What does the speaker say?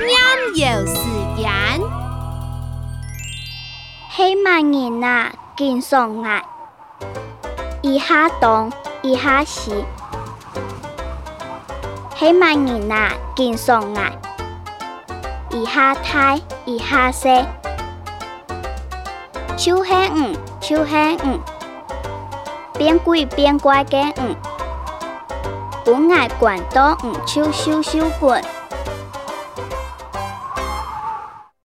阴是时辰，慢人啊，见上来；一下东，一下西。起慢人啊，见上来；一下太，一下西。秋黑五，秋黑五，边跪边乖的五，不爱管多五，秋收秋管。